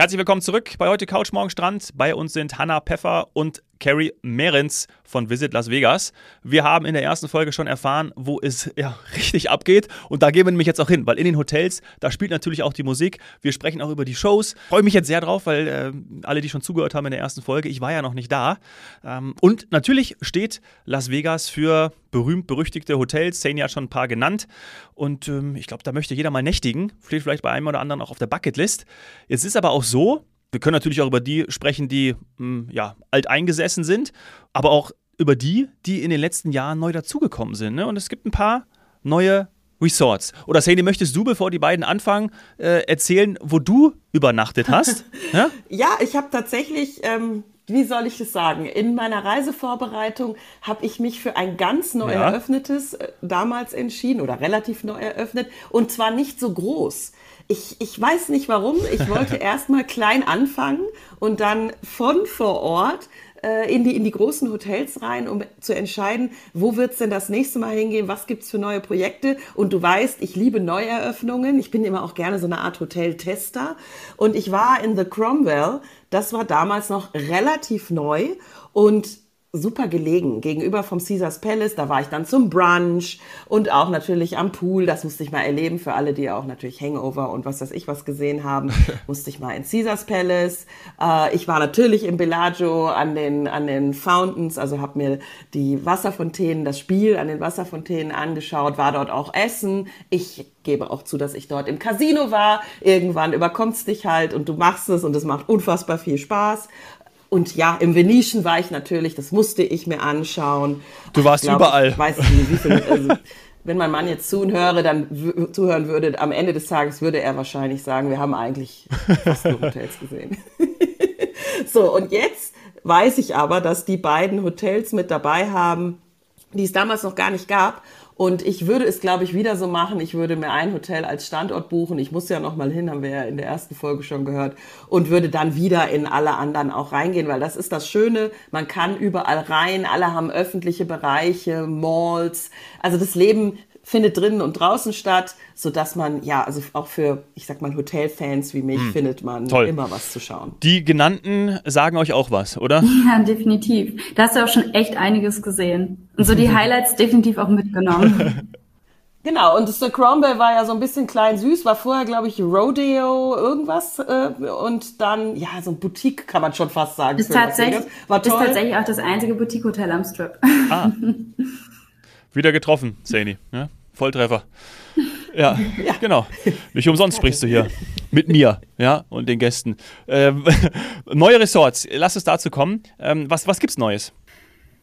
Herzlich willkommen zurück bei heute Couch Morgen Strand. Bei uns sind Hanna Pfeffer und Carrie Mehrens von Visit Las Vegas. Wir haben in der ersten Folge schon erfahren, wo es ja richtig abgeht. Und da gehen wir nämlich jetzt auch hin, weil in den Hotels, da spielt natürlich auch die Musik. Wir sprechen auch über die Shows. Freue mich jetzt sehr drauf, weil äh, alle, die schon zugehört haben in der ersten Folge, ich war ja noch nicht da. Ähm, und natürlich steht Las Vegas für berühmt-berüchtigte Hotels. Sani hat schon ein paar genannt. Und ähm, ich glaube, da möchte jeder mal nächtigen. Steht vielleicht bei einem oder anderen auch auf der Bucketlist. Jetzt ist aber auch so, wir können natürlich auch über die sprechen, die mh, hm, ja, alteingesessen sind, aber auch über die, die in den letzten Jahren neu dazugekommen sind. Ne? Und es gibt ein paar neue Resorts. Oder Sadie, möchtest du, bevor die beiden anfangen, äh, erzählen, wo du übernachtet hast? ja? ja, ich habe tatsächlich, ähm, wie soll ich es sagen, in meiner Reisevorbereitung habe ich mich für ein ganz neu ja. eröffnetes äh, damals entschieden oder relativ neu eröffnet und zwar nicht so groß ich, ich weiß nicht warum. Ich wollte erstmal klein anfangen und dann von vor Ort äh, in, die, in die großen Hotels rein, um zu entscheiden, wo wird's denn das nächste Mal hingehen, was gibt's für neue Projekte. Und du weißt, ich liebe Neueröffnungen. Ich bin immer auch gerne so eine Art Hoteltester. Und ich war in The Cromwell. Das war damals noch relativ neu. Und super gelegen gegenüber vom Caesars Palace. Da war ich dann zum Brunch und auch natürlich am Pool. Das musste ich mal erleben für alle, die auch natürlich Hangover und was weiß ich was gesehen haben. musste ich mal in Caesars Palace. Äh, ich war natürlich im Bellagio an den, an den Fountains, also habe mir die Wasserfontänen, das Spiel an den Wasserfontänen angeschaut, war dort auch essen. Ich gebe auch zu, dass ich dort im Casino war. Irgendwann überkommst dich halt und du machst es und es macht unfassbar viel Spaß. Und ja, im Venetian war ich natürlich, das musste ich mir anschauen. Du warst glaub, überall. Ich weiß nicht, wie viel, also, wenn mein Mann jetzt zuhöre, dann zuhören würde, am Ende des Tages würde er wahrscheinlich sagen, wir haben eigentlich fast nur Hotels gesehen. so, und jetzt weiß ich aber, dass die beiden Hotels mit dabei haben, die es damals noch gar nicht gab. Und ich würde es, glaube ich, wieder so machen. Ich würde mir ein Hotel als Standort buchen. Ich muss ja noch mal hin, haben wir ja in der ersten Folge schon gehört. Und würde dann wieder in alle anderen auch reingehen, weil das ist das Schöne. Man kann überall rein. Alle haben öffentliche Bereiche, Malls. Also das Leben findet drinnen und draußen statt, so dass man, ja, also auch für, ich sag mal, Hotelfans wie mich, hm. findet man Toll. immer was zu schauen. Die genannten sagen euch auch was, oder? Ja, definitiv. Da hast du auch schon echt einiges gesehen. Und so die Highlights definitiv auch mitgenommen. Genau, und The Cromwell war ja so ein bisschen klein süß, war vorher, glaube ich, Rodeo irgendwas äh, und dann, ja, so ein Boutique kann man schon fast sagen. Ist, tatsächlich, war toll. ist tatsächlich auch das einzige Boutique-Hotel am Strip. Ah. Wieder getroffen, Saini. Ja? Volltreffer. Ja, ja, genau. Nicht umsonst sprichst du hier mit mir, ja, und den Gästen. Ähm, neue Resorts, lass es dazu kommen. Ähm, was, was gibt's Neues?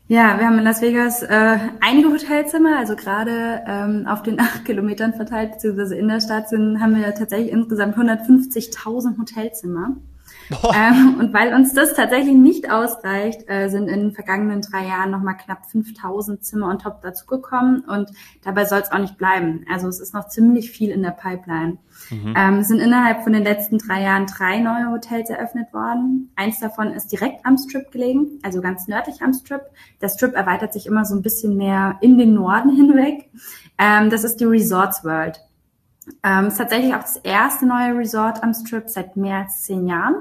Ja, wir haben in Las Vegas äh, einige Hotelzimmer, also gerade ähm, auf den acht Kilometern verteilt, beziehungsweise in der Stadt sind, haben wir tatsächlich insgesamt 150.000 Hotelzimmer. Ähm, und weil uns das tatsächlich nicht ausreicht, äh, sind in den vergangenen drei Jahren nochmal knapp 5000 Zimmer on top dazugekommen und dabei soll es auch nicht bleiben. Also es ist noch ziemlich viel in der Pipeline. Mhm. Ähm, es sind innerhalb von den letzten drei Jahren drei neue Hotels eröffnet worden. Eins davon ist direkt am Strip gelegen, also ganz nördlich am Strip. Der Strip erweitert sich immer so ein bisschen mehr in den Norden hinweg. Ähm, das ist die Resorts World. Ähm, ist tatsächlich auch das erste neue Resort am Strip seit mehr als zehn Jahren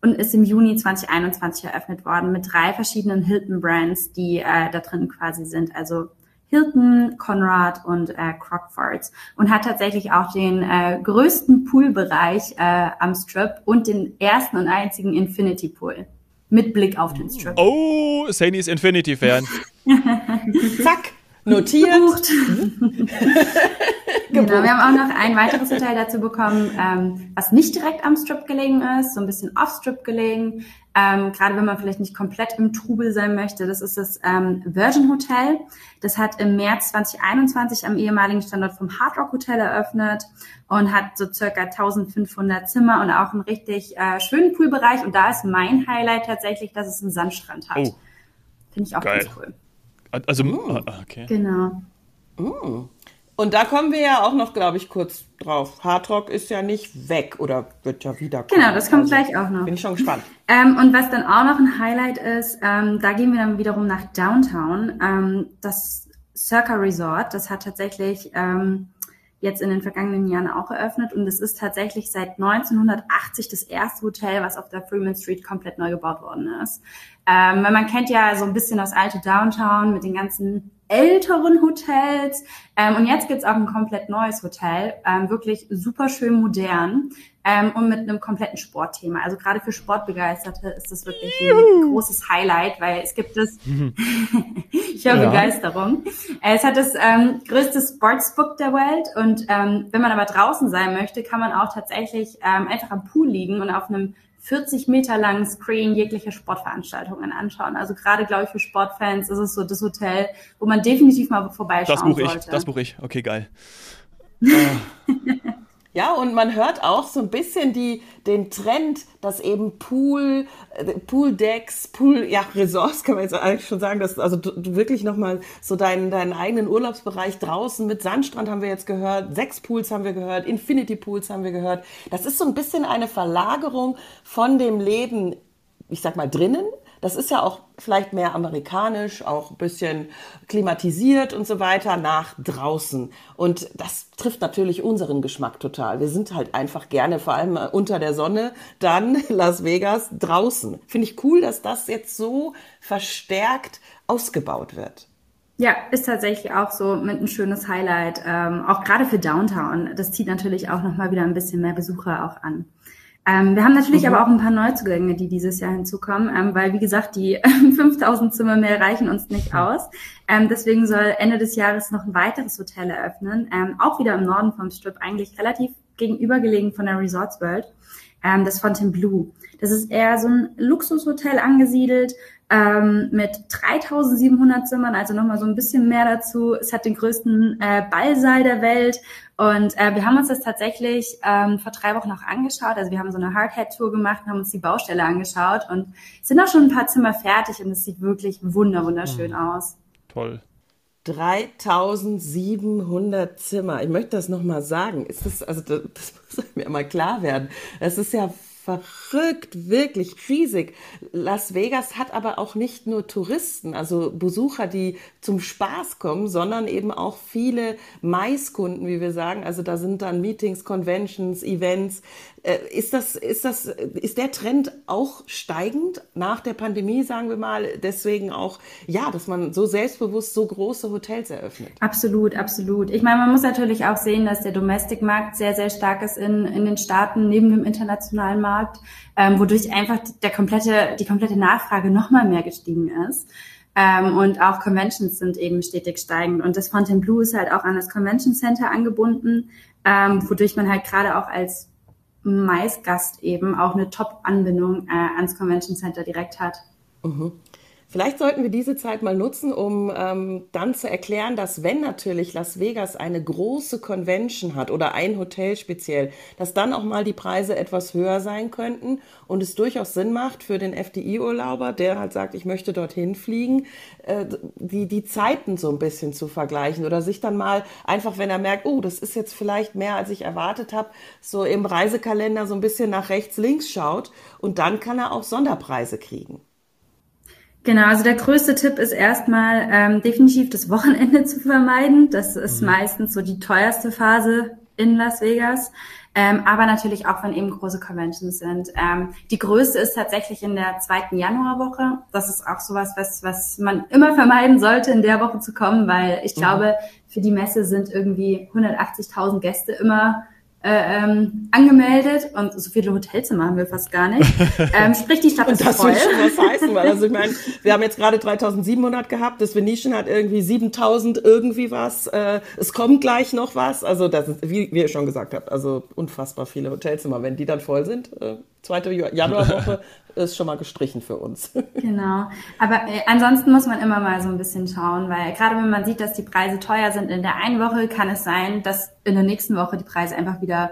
und ist im Juni 2021 eröffnet worden mit drei verschiedenen Hilton-Brands, die äh, da drin quasi sind. Also Hilton, Conrad und äh, Crockfords und hat tatsächlich auch den äh, größten Poolbereich äh, am Strip und den ersten und einzigen Infinity Pool mit Blick auf den Strip. Oh, Sani ist Infinity-Fan. Zack, notiert. Genau, wir haben auch noch ein weiteres Hotel dazu bekommen, ähm, was nicht direkt am Strip gelegen ist, so ein bisschen off-Strip gelegen. Ähm, gerade wenn man vielleicht nicht komplett im Trubel sein möchte. Das ist das ähm, Virgin Hotel. Das hat im März 2021 am ehemaligen Standort vom Hard Rock Hotel eröffnet und hat so circa 1500 Zimmer und auch einen richtig äh, schönen Poolbereich. Und da ist mein Highlight tatsächlich, dass es einen Sandstrand hat. Oh. Finde ich auch Geil. ganz cool. Also, oh. okay. Genau. Oh. Und da kommen wir ja auch noch, glaube ich, kurz drauf. Hardrock ist ja nicht weg oder wird ja wieder kommen. Genau, das kommt also, gleich auch noch. Bin ich schon gespannt. Ähm, und was dann auch noch ein Highlight ist, ähm, da gehen wir dann wiederum nach Downtown. Ähm, das Circa Resort, das hat tatsächlich ähm, jetzt in den vergangenen Jahren auch eröffnet und es ist tatsächlich seit 1980 das erste Hotel, was auf der Freeman Street komplett neu gebaut worden ist. Ähm, weil man kennt ja so ein bisschen das alte Downtown mit den ganzen älteren Hotels. Ähm, und jetzt gibt's auch ein komplett neues Hotel, ähm, wirklich super schön modern ähm, und mit einem kompletten Sportthema. Also gerade für Sportbegeisterte ist das wirklich ein großes Highlight, weil es gibt es, ich höre ja. Begeisterung. Es hat das ähm, größte Sportsbook der Welt und ähm, wenn man aber draußen sein möchte, kann man auch tatsächlich ähm, einfach am Pool liegen und auf einem 40 Meter langen Screen jegliche Sportveranstaltungen anschauen. Also gerade, glaube ich, für Sportfans ist es so das Hotel, wo man definitiv mal vorbeischauen das buch sollte. Ich, das buche ich. Okay, geil. Ja, und man hört auch so ein bisschen die, den Trend, dass eben Pool, äh, Pool-Decks, Pool, ja, Resorts kann man jetzt eigentlich schon sagen, dass also du, du wirklich nochmal so deinen, deinen eigenen Urlaubsbereich draußen mit Sandstrand haben wir jetzt gehört, sechs Pools haben wir gehört, Infinity Pools haben wir gehört. Das ist so ein bisschen eine Verlagerung von dem Leben, ich sag mal, drinnen das ist ja auch vielleicht mehr amerikanisch, auch ein bisschen klimatisiert und so weiter nach draußen. Und das trifft natürlich unseren Geschmack total. Wir sind halt einfach gerne, vor allem unter der Sonne, dann Las Vegas draußen. Finde ich cool, dass das jetzt so verstärkt ausgebaut wird. Ja, ist tatsächlich auch so mit ein schönes Highlight, ähm, auch gerade für Downtown. Das zieht natürlich auch nochmal wieder ein bisschen mehr Besucher auch an. Ähm, wir haben natürlich mhm. aber auch ein paar Neuzugänge, die dieses Jahr hinzukommen, ähm, weil wie gesagt, die 5000 Zimmer mehr reichen uns nicht aus. Ähm, deswegen soll Ende des Jahres noch ein weiteres Hotel eröffnen, ähm, auch wieder im Norden vom Strip, eigentlich relativ gegenübergelegen von der Resorts World, ähm, das Fontainebleau. Das ist eher so ein Luxushotel angesiedelt, ähm, mit 3700 Zimmern, also nochmal so ein bisschen mehr dazu. Es hat den größten äh, Ballsaal der Welt und äh, wir haben uns das tatsächlich ähm, vor drei Wochen noch angeschaut. Also wir haben so eine Hardhead-Tour gemacht und haben uns die Baustelle angeschaut und sind auch schon ein paar Zimmer fertig und es sieht wirklich wunder wunderschön mhm. aus. Toll. 3700 Zimmer. Ich möchte das nochmal sagen. Ist das, also das, das muss mir mal klar werden. Das ist ja verrückt, wirklich riesig. Las Vegas hat aber auch nicht nur Touristen, also Besucher, die zum Spaß kommen, sondern eben auch viele Maiskunden, wie wir sagen. Also da sind dann Meetings, Conventions, Events. Äh, ist das, ist das, ist der Trend auch steigend nach der Pandemie, sagen wir mal, deswegen auch, ja, dass man so selbstbewusst so große Hotels eröffnet? Absolut, absolut. Ich meine, man muss natürlich auch sehen, dass der Domestic-Markt sehr, sehr stark ist in, in den Staaten neben dem internationalen Markt, ähm, wodurch einfach der komplette, die komplette Nachfrage nochmal mehr gestiegen ist. Ähm, und auch Conventions sind eben stetig steigend. Und das Fontainebleau ist halt auch an das Convention Center angebunden, ähm, wodurch man halt gerade auch als Maisgast eben auch eine Top-Anbindung äh, ans Convention Center direkt hat. Mhm. Vielleicht sollten wir diese Zeit mal nutzen, um ähm, dann zu erklären, dass wenn natürlich Las Vegas eine große Convention hat oder ein Hotel speziell, dass dann auch mal die Preise etwas höher sein könnten und es durchaus Sinn macht für den FDI-Urlauber, der halt sagt, ich möchte dorthin fliegen, äh, die, die Zeiten so ein bisschen zu vergleichen oder sich dann mal einfach, wenn er merkt, oh, das ist jetzt vielleicht mehr, als ich erwartet habe, so im Reisekalender so ein bisschen nach rechts, links schaut und dann kann er auch Sonderpreise kriegen. Genau, also der größte Tipp ist erstmal ähm, definitiv das Wochenende zu vermeiden. Das ist mhm. meistens so die teuerste Phase in Las Vegas. Ähm, aber natürlich auch, wenn eben große Conventions sind. Ähm, die größte ist tatsächlich in der zweiten Januarwoche. Das ist auch sowas, was, was man immer vermeiden sollte, in der Woche zu kommen, weil ich mhm. glaube, für die Messe sind irgendwie 180.000 Gäste immer äh, ähm, angemeldet und so viele Hotelzimmer haben wir fast gar nicht. Ähm, sprich, die Stadt ist das voll. Das will schon was heißen, weil also ich meine, wir haben jetzt gerade 3700 gehabt, das Venetian hat irgendwie 7000 irgendwie was. Äh, es kommt gleich noch was. Also das ist, wie, wie ihr schon gesagt habt, also unfassbar viele Hotelzimmer. Wenn die dann voll sind, äh, zweite Januarwoche ist schon mal gestrichen für uns. Genau. Aber äh, ansonsten muss man immer mal so ein bisschen schauen, weil gerade wenn man sieht, dass die Preise teuer sind in der einen Woche, kann es sein, dass in der nächsten Woche die Preise einfach wieder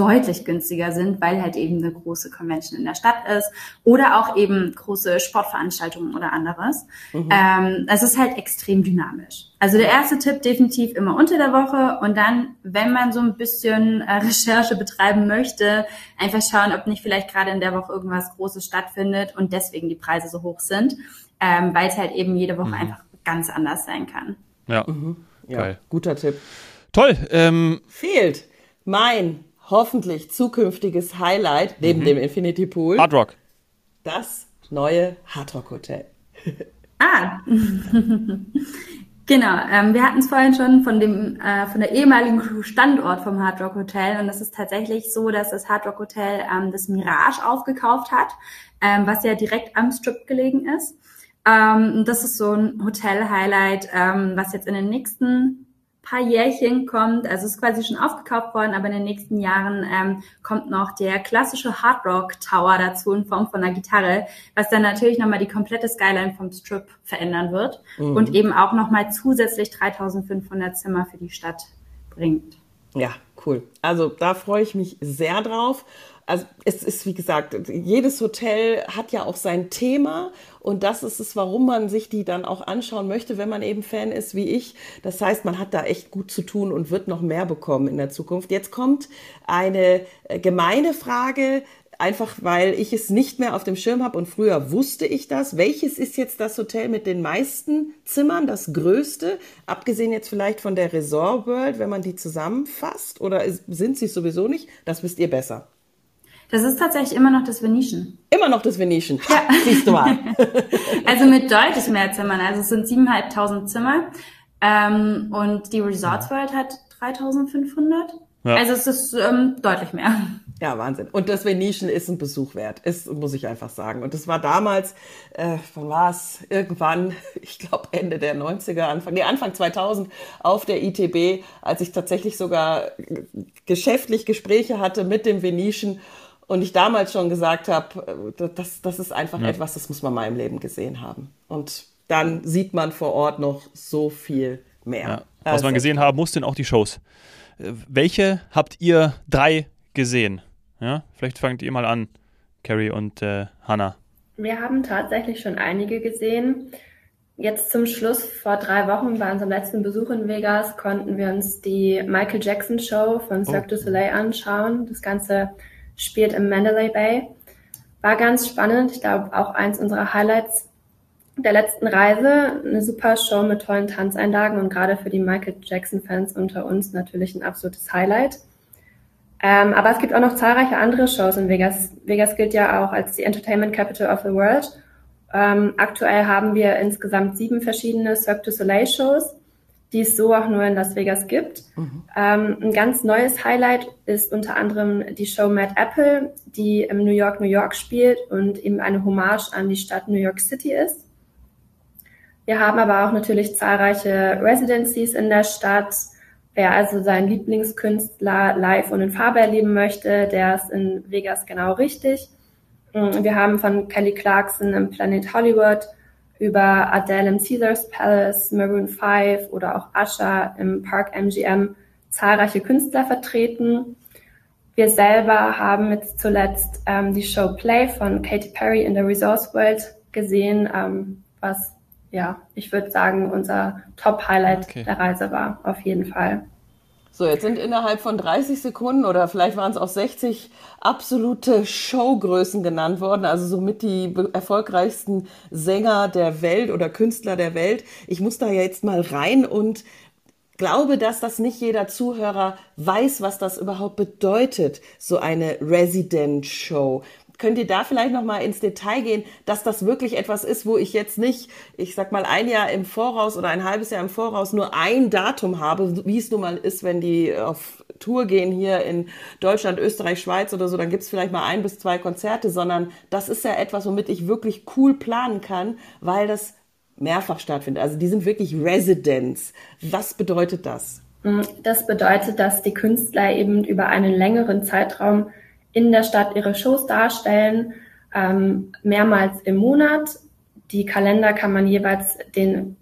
deutlich günstiger sind, weil halt eben eine große Convention in der Stadt ist oder auch eben große Sportveranstaltungen oder anderes. Mhm. Ähm, es ist halt extrem dynamisch. Also der erste Tipp definitiv immer unter der Woche und dann, wenn man so ein bisschen äh, Recherche betreiben möchte, einfach schauen, ob nicht vielleicht gerade in der Woche irgendwas Großes stattfindet und deswegen die Preise so hoch sind, ähm, weil es halt eben jede Woche mhm. einfach ganz anders sein kann. Ja, mhm. ja guter Tipp. Toll. Ähm, Fehlt mein hoffentlich zukünftiges Highlight neben mhm. dem Infinity Pool. Hard Rock. Das neue Hard Rock Hotel. ah. Genau, ähm, wir hatten es vorhin schon von dem äh, von der ehemaligen Standort vom Hard Rock Hotel und es ist tatsächlich so, dass das Hard Rock Hotel ähm, das Mirage aufgekauft hat, ähm, was ja direkt am Strip gelegen ist. Ähm, das ist so ein Hotel-Highlight, ähm, was jetzt in den nächsten paar Jährchen kommt. Also es ist quasi schon aufgekauft worden, aber in den nächsten Jahren ähm, kommt noch der klassische Hard Rock Tower dazu in Form von einer Gitarre, was dann natürlich nochmal die komplette Skyline vom Strip verändern wird mhm. und eben auch nochmal zusätzlich 3500 Zimmer für die Stadt bringt. Ja, cool. Also da freue ich mich sehr drauf also es ist, wie gesagt, jedes Hotel hat ja auch sein Thema und das ist es, warum man sich die dann auch anschauen möchte, wenn man eben Fan ist wie ich. Das heißt, man hat da echt gut zu tun und wird noch mehr bekommen in der Zukunft. Jetzt kommt eine äh, gemeine Frage, einfach weil ich es nicht mehr auf dem Schirm habe und früher wusste ich das. Welches ist jetzt das Hotel mit den meisten Zimmern, das größte, abgesehen jetzt vielleicht von der Resort World, wenn man die zusammenfasst oder sind sie sowieso nicht? Das wisst ihr besser. Das ist tatsächlich immer noch das Venetian. Immer noch das Venetian. Ja. Siehst du mal. also mit deutlich mehr Zimmern. Also es sind 7.500 Zimmer. Ähm, und die Resorts World hat 3.500. Ja. Also es ist ähm, deutlich mehr. Ja, Wahnsinn. Und das Venetian ist ein Besuch wert, ist, muss ich einfach sagen. Und das war damals, äh, wann war es? Irgendwann, ich glaube Ende der 90er, Anfang, nee, Anfang 2000 auf der ITB, als ich tatsächlich sogar geschäftlich Gespräche hatte mit dem Venetian und ich damals schon gesagt habe, äh, das, das ist einfach ja. etwas, das muss man mal im Leben gesehen haben. Und dann sieht man vor Ort noch so viel mehr. Ja. Was also. man gesehen haben muss, sind auch die Shows. Äh, welche habt ihr drei gesehen? Ja, vielleicht fangt ihr mal an, Carrie und äh, Hannah. Wir haben tatsächlich schon einige gesehen. Jetzt zum Schluss, vor drei Wochen bei unserem letzten Besuch in Vegas, konnten wir uns die Michael Jackson Show von Cirque oh. du Soleil anschauen. Das Ganze spielt im Mandalay Bay. War ganz spannend. Ich glaube, auch eins unserer Highlights der letzten Reise. Eine super Show mit tollen Tanzeinlagen und gerade für die Michael Jackson-Fans unter uns natürlich ein absolutes Highlight. Ähm, aber es gibt auch noch zahlreiche andere Shows in Vegas. Vegas gilt ja auch als die Entertainment Capital of the World. Ähm, aktuell haben wir insgesamt sieben verschiedene Cirque du Soleil Shows die es so auch nur in Las Vegas gibt. Mhm. Ähm, ein ganz neues Highlight ist unter anderem die Show Mad Apple, die im New York, New York spielt und eben eine Hommage an die Stadt New York City ist. Wir haben aber auch natürlich zahlreiche Residencies in der Stadt. Wer also seinen Lieblingskünstler live und in Farbe erleben möchte, der ist in Vegas genau richtig. Wir haben von Kelly Clarkson im Planet Hollywood über Adele im Caesars Palace, Maroon 5 oder auch Usher im Park MGM zahlreiche Künstler vertreten. Wir selber haben jetzt zuletzt ähm, die Show Play von Katy Perry in der Resource World gesehen, ähm, was ja, ich würde sagen, unser Top-Highlight okay. der Reise war, auf jeden Fall. So, jetzt sind innerhalb von 30 Sekunden oder vielleicht waren es auch 60 absolute Showgrößen genannt worden, also somit die erfolgreichsten Sänger der Welt oder Künstler der Welt. Ich muss da ja jetzt mal rein und glaube, dass das nicht jeder Zuhörer weiß, was das überhaupt bedeutet, so eine Resident Show. Könnt ihr da vielleicht noch mal ins Detail gehen, dass das wirklich etwas ist, wo ich jetzt nicht, ich sag mal, ein Jahr im Voraus oder ein halbes Jahr im Voraus nur ein Datum habe, wie es nun mal ist, wenn die auf Tour gehen hier in Deutschland, Österreich, Schweiz oder so, dann gibt's vielleicht mal ein bis zwei Konzerte, sondern das ist ja etwas, womit ich wirklich cool planen kann, weil das mehrfach stattfindet. Also die sind wirklich Residents. Was bedeutet das? Das bedeutet, dass die Künstler eben über einen längeren Zeitraum in der Stadt ihre Shows darstellen, ähm, mehrmals im Monat. Die Kalender kann man jeweils den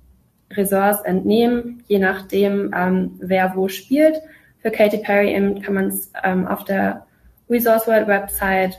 Ressorts entnehmen, je nachdem, ähm, wer wo spielt. Für Katy Perry eben kann man es ähm, auf der Resource World Website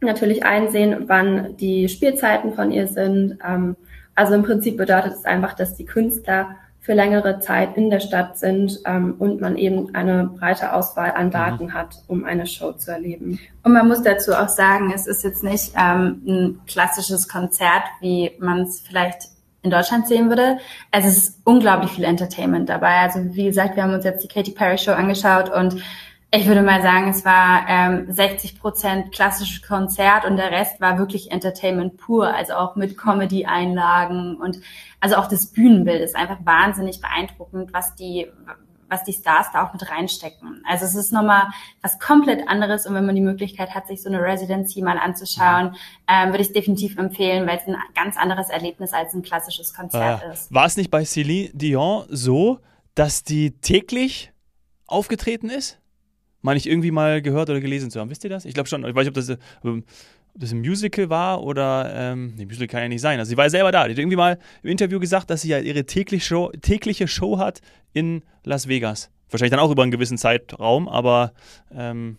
natürlich einsehen, wann die Spielzeiten von ihr sind. Ähm, also im Prinzip bedeutet es einfach, dass die Künstler für längere Zeit in der Stadt sind ähm, und man eben eine breite Auswahl an mhm. Daten mhm. hat, um eine Show zu erleben. Und man muss dazu auch sagen, es ist jetzt nicht ähm, ein klassisches Konzert, wie man es vielleicht in Deutschland sehen würde. Es ist unglaublich viel Entertainment dabei. Also wie gesagt, wir haben uns jetzt die Katy Perry Show angeschaut und ich würde mal sagen, es war ähm, 60 Prozent klassisches Konzert und der Rest war wirklich Entertainment pur, also auch mit Comedy-Einlagen und also auch das Bühnenbild ist einfach wahnsinnig beeindruckend, was die was die Stars da auch mit reinstecken. Also es ist nochmal was komplett anderes und wenn man die Möglichkeit hat, sich so eine Residency mal anzuschauen, ähm, würde ich es definitiv empfehlen, weil es ein ganz anderes Erlebnis als ein klassisches Konzert äh, ist. War es nicht bei Celine Dion so, dass die täglich aufgetreten ist? Meine ich irgendwie mal gehört oder gelesen zu haben. Wisst ihr das? Ich glaube schon. Ich weiß nicht, ob das, ob das ein Musical war oder. Ähm, nee, Musical kann ja nicht sein. Also, sie war ja selber da. Die hat irgendwie mal im Interview gesagt, dass sie ja ihre tägliche Show, tägliche Show hat in Las Vegas. Wahrscheinlich dann auch über einen gewissen Zeitraum, aber ähm,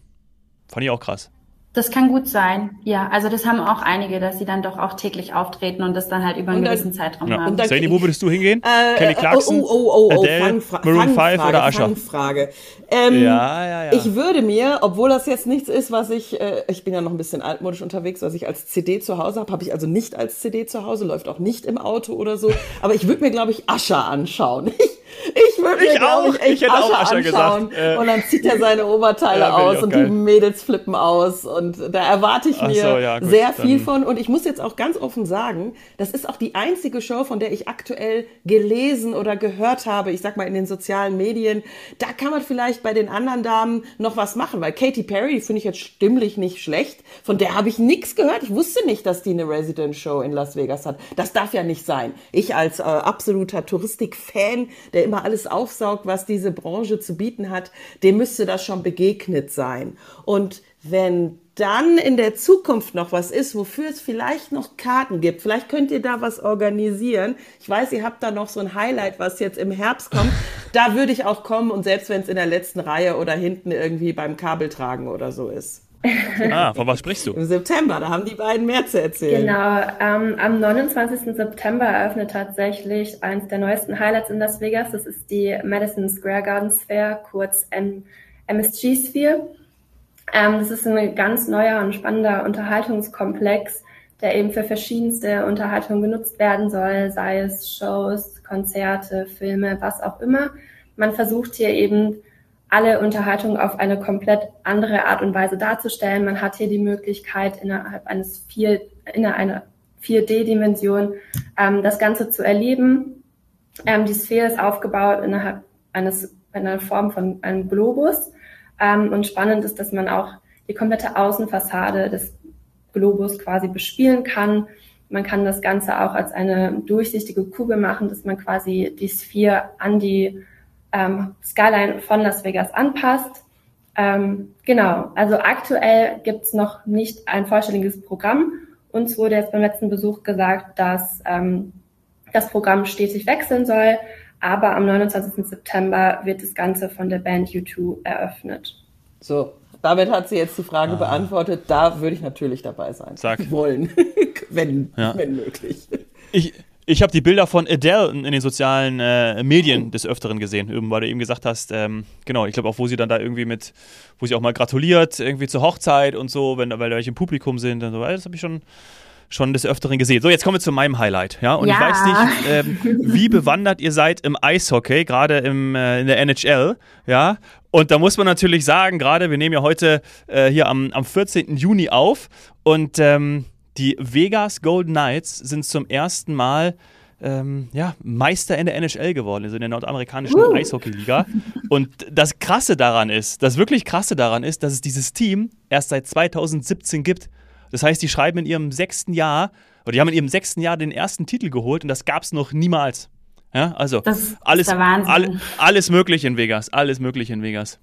fand ich auch krass. Das kann gut sein, ja. Also das haben auch einige, dass sie dann doch auch täglich auftreten und das dann halt über einen dann, gewissen Zeitraum ja. haben. Sandy, wo würdest du hingehen? Äh, Kelly Clarkson, oh, oh, oh, oh, Adele, Fangfra Maroon 5 oder Asher? Fangfrage. Ähm, ja, ja, ja. Ich würde mir, obwohl das jetzt nichts ist, was ich, äh, ich bin ja noch ein bisschen altmodisch unterwegs, was ich als CD zu Hause habe, habe ich also nicht als CD zu Hause, läuft auch nicht im Auto oder so. Aber ich würde mir, glaube ich, Asher anschauen. Ich würde mir, glaube ich, echt ich Asche, Asche anschauen. Äh, und dann zieht er seine Oberteile ja, aus und geil. die Mädels flippen aus. Und da erwarte ich mir so, ja, gut, sehr viel von. Und ich muss jetzt auch ganz offen sagen, das ist auch die einzige Show, von der ich aktuell gelesen oder gehört habe, ich sag mal in den sozialen Medien. Da kann man vielleicht bei den anderen Damen noch was machen, weil Katy Perry, die finde ich jetzt stimmlich nicht schlecht. Von der habe ich nichts gehört. Ich wusste nicht, dass die eine Resident Show in Las Vegas hat. Das darf ja nicht sein. Ich als äh, absoluter Touristik-Fan, der immer alles aufsaugt, was diese Branche zu bieten hat, dem müsste das schon begegnet sein. Und wenn dann in der Zukunft noch was ist, wofür es vielleicht noch Karten gibt, vielleicht könnt ihr da was organisieren. Ich weiß, ihr habt da noch so ein Highlight, was jetzt im Herbst kommt. Da würde ich auch kommen und selbst wenn es in der letzten Reihe oder hinten irgendwie beim Kabeltragen oder so ist. Ah, von was sprichst du? Im September, da haben die beiden mehr zu erzählen. Genau, ähm, am 29. September eröffnet tatsächlich eines der neuesten Highlights in Las Vegas. Das ist die Madison Square Garden Sphere, kurz MSG Sphere. Ähm, das ist ein ganz neuer und spannender Unterhaltungskomplex, der eben für verschiedenste Unterhaltungen genutzt werden soll, sei es Shows, Konzerte, Filme, was auch immer. Man versucht hier eben alle Unterhaltung auf eine komplett andere Art und Weise darzustellen. Man hat hier die Möglichkeit, innerhalb eines vier, in einer 4D-Dimension ähm, das Ganze zu erleben. Ähm, die Sphäre ist aufgebaut innerhalb eines, einer Form von einem Globus. Ähm, und spannend ist, dass man auch die komplette Außenfassade des Globus quasi bespielen kann. Man kann das Ganze auch als eine durchsichtige Kugel machen, dass man quasi die Sphäre an die ähm, Skyline von Las Vegas anpasst. Ähm, genau, also aktuell gibt's noch nicht ein vollständiges Programm. Uns wurde jetzt beim letzten Besuch gesagt, dass ähm, das Programm stetig wechseln soll, aber am 29. September wird das Ganze von der Band U2 eröffnet. So, damit hat sie jetzt die Frage ah. beantwortet. Da würde ich natürlich dabei sein. Sag. Wollen, wenn, ja. wenn möglich. Ich, ich habe die Bilder von Adele in den sozialen äh, Medien des Öfteren gesehen, weil du eben gesagt hast, ähm, genau, ich glaube auch, wo sie dann da irgendwie mit, wo sie auch mal gratuliert, irgendwie zur Hochzeit und so, wenn, weil da welche im Publikum sind und so, das habe ich schon, schon des Öfteren gesehen. So, jetzt kommen wir zu meinem Highlight, ja, und ja. ich weiß nicht, ähm, wie bewandert ihr seid im Eishockey, gerade äh, in der NHL, ja, und da muss man natürlich sagen, gerade, wir nehmen ja heute äh, hier am, am 14. Juni auf und ähm, die Vegas Golden Knights sind zum ersten Mal ähm, ja, Meister in der NHL geworden, also in der nordamerikanischen uh. Eishockeyliga. Und das Krasse daran ist, das wirklich Krasse daran ist, dass es dieses Team erst seit 2017 gibt. Das heißt, die schreiben in ihrem sechsten Jahr, oder die haben in ihrem sechsten Jahr den ersten Titel geholt und das gab es noch niemals. Ja, also alles, all, alles möglich in Vegas, alles möglich in Vegas.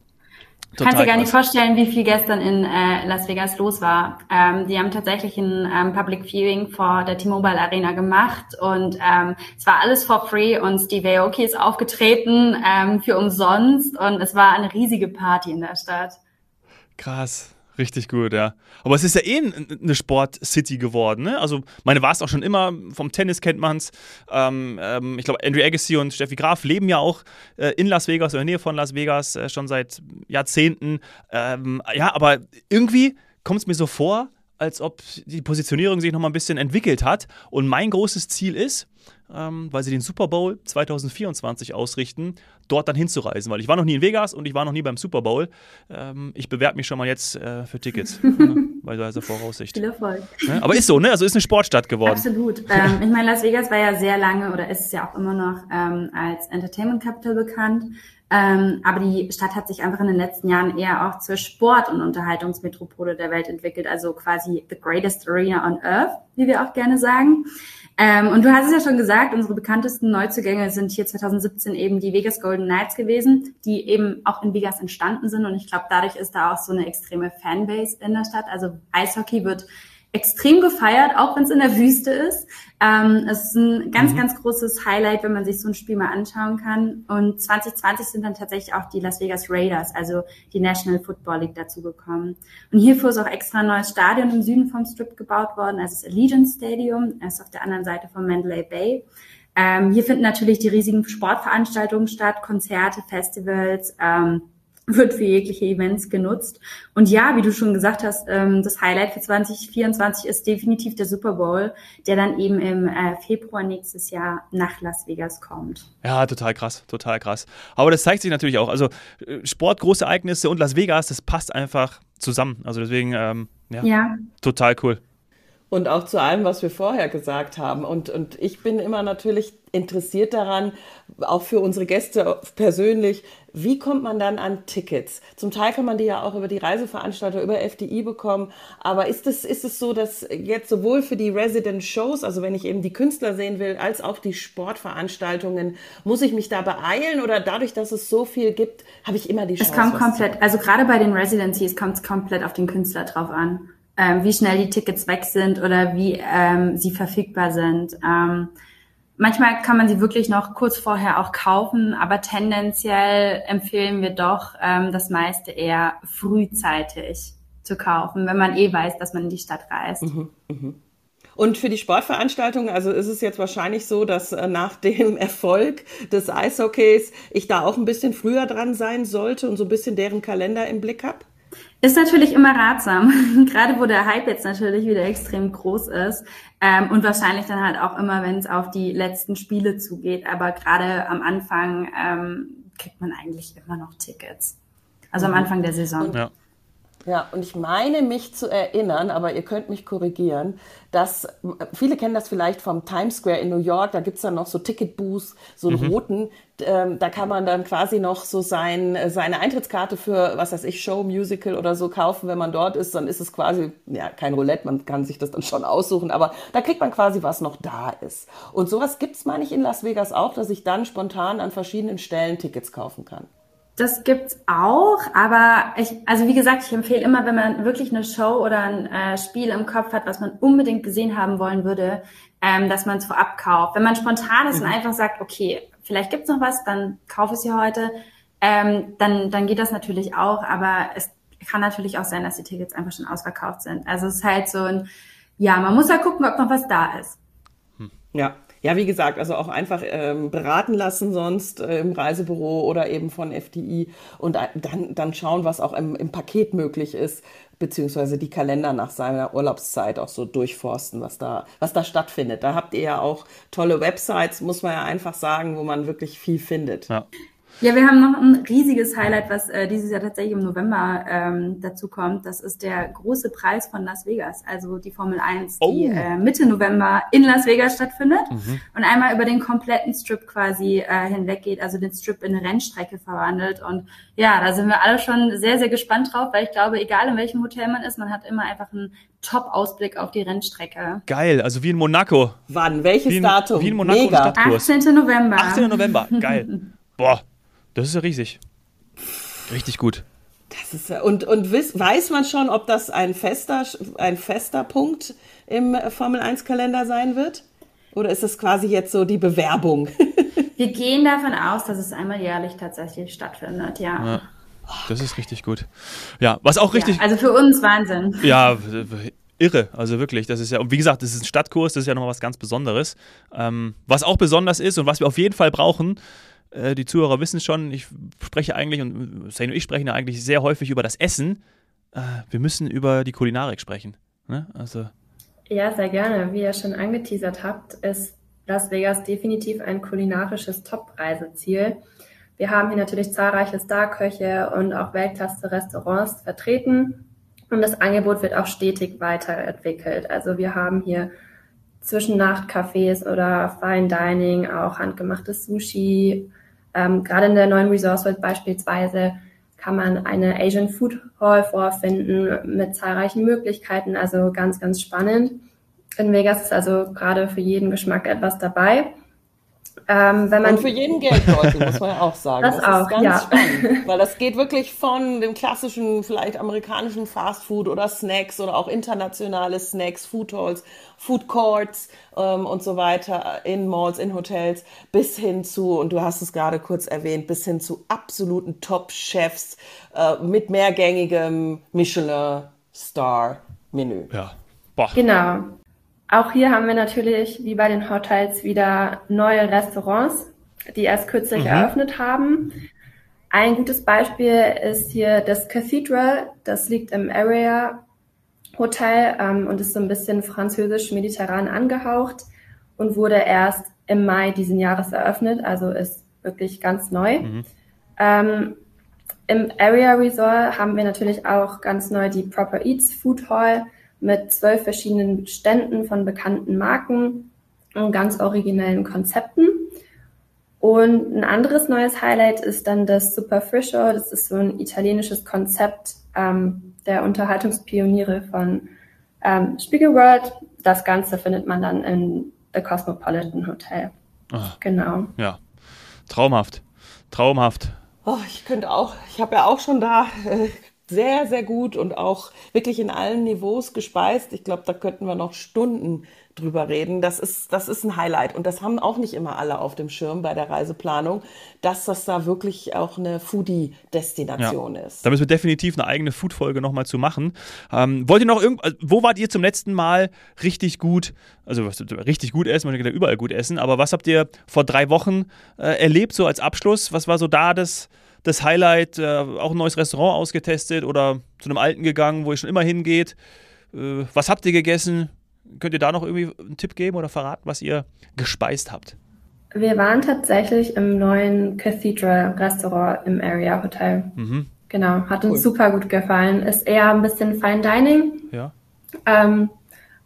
Total Kannst dir gar nicht vorstellen, wie viel gestern in äh, Las Vegas los war. Ähm, die haben tatsächlich ein ähm, Public Viewing vor der T-Mobile Arena gemacht und ähm, es war alles for free und Steve Aoki ist aufgetreten ähm, für umsonst und es war eine riesige Party in der Stadt. Krass. Richtig gut, ja. Aber es ist ja eh eine Sport-City geworden, ne? Also, meine war es auch schon immer, vom Tennis kennt man es. Ähm, ähm, ich glaube, Andrew Agassi und Steffi Graf leben ja auch äh, in Las Vegas, in der Nähe von Las Vegas, äh, schon seit Jahrzehnten. Ähm, ja, aber irgendwie kommt es mir so vor, als ob die Positionierung sich nochmal ein bisschen entwickelt hat. Und mein großes Ziel ist, ähm, weil sie den Super Bowl 2024 ausrichten, dort dann hinzureisen. Weil ich war noch nie in Vegas und ich war noch nie beim Super Bowl. Ähm, ich bewerbe mich schon mal jetzt äh, für Tickets. bei dieser Voraussicht. Viel Erfolg. Ja, aber ist so, ne? Also ist eine Sportstadt geworden. Absolut. Ähm, ich meine, Las Vegas war ja sehr lange oder ist es ja auch immer noch ähm, als Entertainment Capital bekannt. Ähm, aber die Stadt hat sich einfach in den letzten Jahren eher auch zur Sport- und Unterhaltungsmetropole der Welt entwickelt, also quasi the greatest arena on earth, wie wir auch gerne sagen. Ähm, und du hast es ja schon gesagt, unsere bekanntesten Neuzugänge sind hier 2017 eben die Vegas Golden Knights gewesen, die eben auch in Vegas entstanden sind. Und ich glaube, dadurch ist da auch so eine extreme Fanbase in der Stadt. Also Eishockey wird extrem gefeiert, auch wenn es in der Wüste ist. Ähm, es ist ein ganz, mhm. ganz großes Highlight, wenn man sich so ein Spiel mal anschauen kann. Und 2020 sind dann tatsächlich auch die Las Vegas Raiders, also die National Football League, dazugekommen. Und hierfür ist auch extra ein neues Stadion im Süden vom Strip gebaut worden, also das Allegiant Stadium, das ist auf der anderen Seite von Mandalay Bay. Ähm, hier finden natürlich die riesigen Sportveranstaltungen statt, Konzerte, Festivals, ähm, wird für jegliche Events genutzt. Und ja, wie du schon gesagt hast, ähm, das Highlight für 2024 ist definitiv der Super Bowl, der dann eben im äh, Februar nächstes Jahr nach Las Vegas kommt. Ja, total krass, total krass. Aber das zeigt sich natürlich auch. Also äh, Sport, große Ereignisse und Las Vegas, das passt einfach zusammen. Also deswegen, ähm, ja, ja, total cool und auch zu allem, was wir vorher gesagt haben. Und, und ich bin immer natürlich interessiert daran, auch für unsere Gäste persönlich, wie kommt man dann an Tickets? Zum Teil kann man die ja auch über die Reiseveranstalter, über FDI bekommen. Aber ist es, ist es so, dass jetzt sowohl für die Resident Shows, also wenn ich eben die Künstler sehen will, als auch die Sportveranstaltungen, muss ich mich da beeilen oder dadurch, dass es so viel gibt, habe ich immer die Chance? Es kommt komplett, also gerade bei den Residencies kommt es komplett auf den Künstler drauf an ähm, wie schnell die Tickets weg sind oder wie ähm, sie verfügbar sind. Ähm, manchmal kann man sie wirklich noch kurz vorher auch kaufen, aber tendenziell empfehlen wir doch, ähm, das meiste eher frühzeitig zu kaufen, wenn man eh weiß, dass man in die Stadt reist. Mhm, mh. Und für die Sportveranstaltung, also ist es jetzt wahrscheinlich so, dass äh, nach dem Erfolg des Eishockeys ich da auch ein bisschen früher dran sein sollte und so ein bisschen deren Kalender im Blick habe? Ist natürlich immer ratsam, gerade wo der Hype jetzt natürlich wieder extrem groß ist ähm, und wahrscheinlich dann halt auch immer, wenn es auf die letzten Spiele zugeht. Aber gerade am Anfang ähm, kriegt man eigentlich immer noch Tickets. Also am mhm. Anfang der Saison. Ja. Ja, und ich meine mich zu erinnern, aber ihr könnt mich korrigieren, dass viele kennen das vielleicht vom Times Square in New York, da gibt's dann noch so Ticketbooths, so einen mhm. roten, ähm, da kann man dann quasi noch so sein, seine Eintrittskarte für, was weiß ich, Show, Musical oder so kaufen, wenn man dort ist, dann ist es quasi, ja, kein Roulette, man kann sich das dann schon aussuchen, aber da kriegt man quasi, was noch da ist. Und sowas gibt's, meine ich, in Las Vegas auch, dass ich dann spontan an verschiedenen Stellen Tickets kaufen kann. Das gibt's auch, aber ich, also wie gesagt, ich empfehle immer, wenn man wirklich eine Show oder ein äh, Spiel im Kopf hat, was man unbedingt gesehen haben wollen würde, ähm, dass man es vorab kauft. Wenn man spontan ist mhm. und einfach sagt, okay, vielleicht gibt's noch was, dann kaufe ich sie heute, ähm, dann, dann geht das natürlich auch, aber es kann natürlich auch sein, dass die Tickets einfach schon ausverkauft sind. Also es ist halt so ein, ja, man muss ja halt gucken, ob noch was da ist. Ja, ja, wie gesagt, also auch einfach ähm, beraten lassen sonst äh, im Reisebüro oder eben von FDI und dann, dann schauen, was auch im, im Paket möglich ist, beziehungsweise die Kalender nach seiner Urlaubszeit auch so durchforsten, was da, was da stattfindet. Da habt ihr ja auch tolle Websites, muss man ja einfach sagen, wo man wirklich viel findet. Ja. Ja, wir haben noch ein riesiges Highlight, was äh, dieses Jahr tatsächlich im November ähm, dazu kommt. Das ist der große Preis von Las Vegas, also die Formel 1, oh. die äh, Mitte November in Las Vegas stattfindet mhm. und einmal über den kompletten Strip quasi äh, hinweg geht, also den Strip in eine Rennstrecke verwandelt. Und ja, da sind wir alle schon sehr, sehr gespannt drauf, weil ich glaube, egal in welchem Hotel man ist, man hat immer einfach einen Top-Ausblick auf die Rennstrecke. Geil, also wie in Monaco. Wann? Welches wie in, Datum? Wie in Monaco Mega. 18. November. 18. November, geil. Boah, das ist ja riesig. Richtig gut. Das ist und und weiß man schon, ob das ein fester ein fester Punkt im Formel 1 Kalender sein wird? Oder ist das quasi jetzt so die Bewerbung? Wir gehen davon aus, dass es einmal jährlich tatsächlich stattfindet, ja. ja das ist richtig gut. Ja, was auch richtig. Ja, also für uns Wahnsinn. Ja, irre. Also wirklich, das ist ja, und wie gesagt, das ist ein Stadtkurs, das ist ja nochmal was ganz Besonderes. Ähm, was auch besonders ist und was wir auf jeden Fall brauchen, äh, die Zuhörer wissen es schon, ich spreche eigentlich, und Sane und ich sprechen ja eigentlich sehr häufig über das Essen. Äh, wir müssen über die Kulinarik sprechen. Ne? Also. Ja, sehr gerne. Wie ihr schon angeteasert habt, ist Las Vegas definitiv ein kulinarisches Top-Reiseziel. Wir haben hier natürlich zahlreiche Starköche und auch Weltklasse-Restaurants vertreten. Und das Angebot wird auch stetig weiterentwickelt. Also wir haben hier Zwischennachtcafés oder Fine Dining, auch handgemachtes Sushi. Ähm, gerade in der neuen Resource World beispielsweise kann man eine Asian Food Hall vorfinden mit zahlreichen Möglichkeiten. Also ganz, ganz spannend. In Vegas ist also gerade für jeden Geschmack etwas dabei. Ähm, wenn man und für jeden Geldbeutel, muss man ja auch sagen. Das, das auch, ist ganz ja. spannend, weil das geht wirklich von dem klassischen, vielleicht amerikanischen Fastfood oder Snacks oder auch internationale Snacks, Food Halls, Food Courts ähm, und so weiter in Malls, in Hotels, bis hin zu, und du hast es gerade kurz erwähnt, bis hin zu absoluten Top-Chefs äh, mit mehrgängigem Michelin-Star-Menü. Ja. Boah. Genau. Auch hier haben wir natürlich, wie bei den Hotels, wieder neue Restaurants, die erst kürzlich mhm. eröffnet haben. Ein gutes Beispiel ist hier das Cathedral. Das liegt im Area Hotel ähm, und ist so ein bisschen französisch-mediterran angehaucht und wurde erst im Mai diesen Jahres eröffnet, also ist wirklich ganz neu. Mhm. Ähm, Im Area Resort haben wir natürlich auch ganz neu die Proper Eats Food Hall mit zwölf verschiedenen Ständen von bekannten Marken und ganz originellen Konzepten. Und ein anderes neues Highlight ist dann das Superfrisho. Das ist so ein italienisches Konzept ähm, der Unterhaltungspioniere von ähm, Spiegel World. Das Ganze findet man dann in The Cosmopolitan Hotel. Ach, genau. Ja, traumhaft, traumhaft. Oh, ich könnte auch, ich habe ja auch schon da äh, sehr, sehr gut und auch wirklich in allen Niveaus gespeist. Ich glaube, da könnten wir noch Stunden drüber reden. Das ist, das ist ein Highlight. Und das haben auch nicht immer alle auf dem Schirm bei der Reiseplanung, dass das da wirklich auch eine Foodie-Destination ja. ist. Da müssen wir definitiv eine eigene Food-Folge nochmal zu machen. Ähm, wollt ihr noch irgend, also, wo wart ihr zum letzten Mal richtig gut, also richtig gut essen, man kann ja überall gut essen, aber was habt ihr vor drei Wochen äh, erlebt, so als Abschluss? Was war so da das, das Highlight, äh, auch ein neues Restaurant ausgetestet oder zu einem alten gegangen, wo ihr schon immer hingeht. Äh, was habt ihr gegessen? Könnt ihr da noch irgendwie einen Tipp geben oder verraten, was ihr gespeist habt? Wir waren tatsächlich im neuen Cathedral Restaurant im Area Hotel. Mhm. Genau, hat uns cool. super gut gefallen. Ist eher ein bisschen Fine Dining. Ja. Ähm,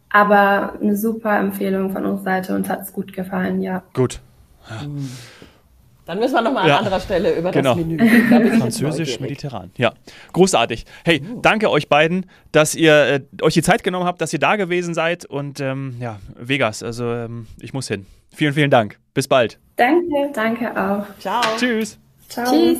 aber eine super Empfehlung von unserer Seite. Uns hat es gut gefallen, ja. Gut. Ja. Mhm. Dann müssen wir nochmal ja. an anderer Stelle über genau. das Menü reden. Französisch-mediterran. Ja, großartig. Hey, uh. danke euch beiden, dass ihr äh, euch die Zeit genommen habt, dass ihr da gewesen seid. Und ähm, ja, Vegas, also ähm, ich muss hin. Vielen, vielen Dank. Bis bald. Danke, danke auch. Ciao. Tschüss. Ciao. Tschüss.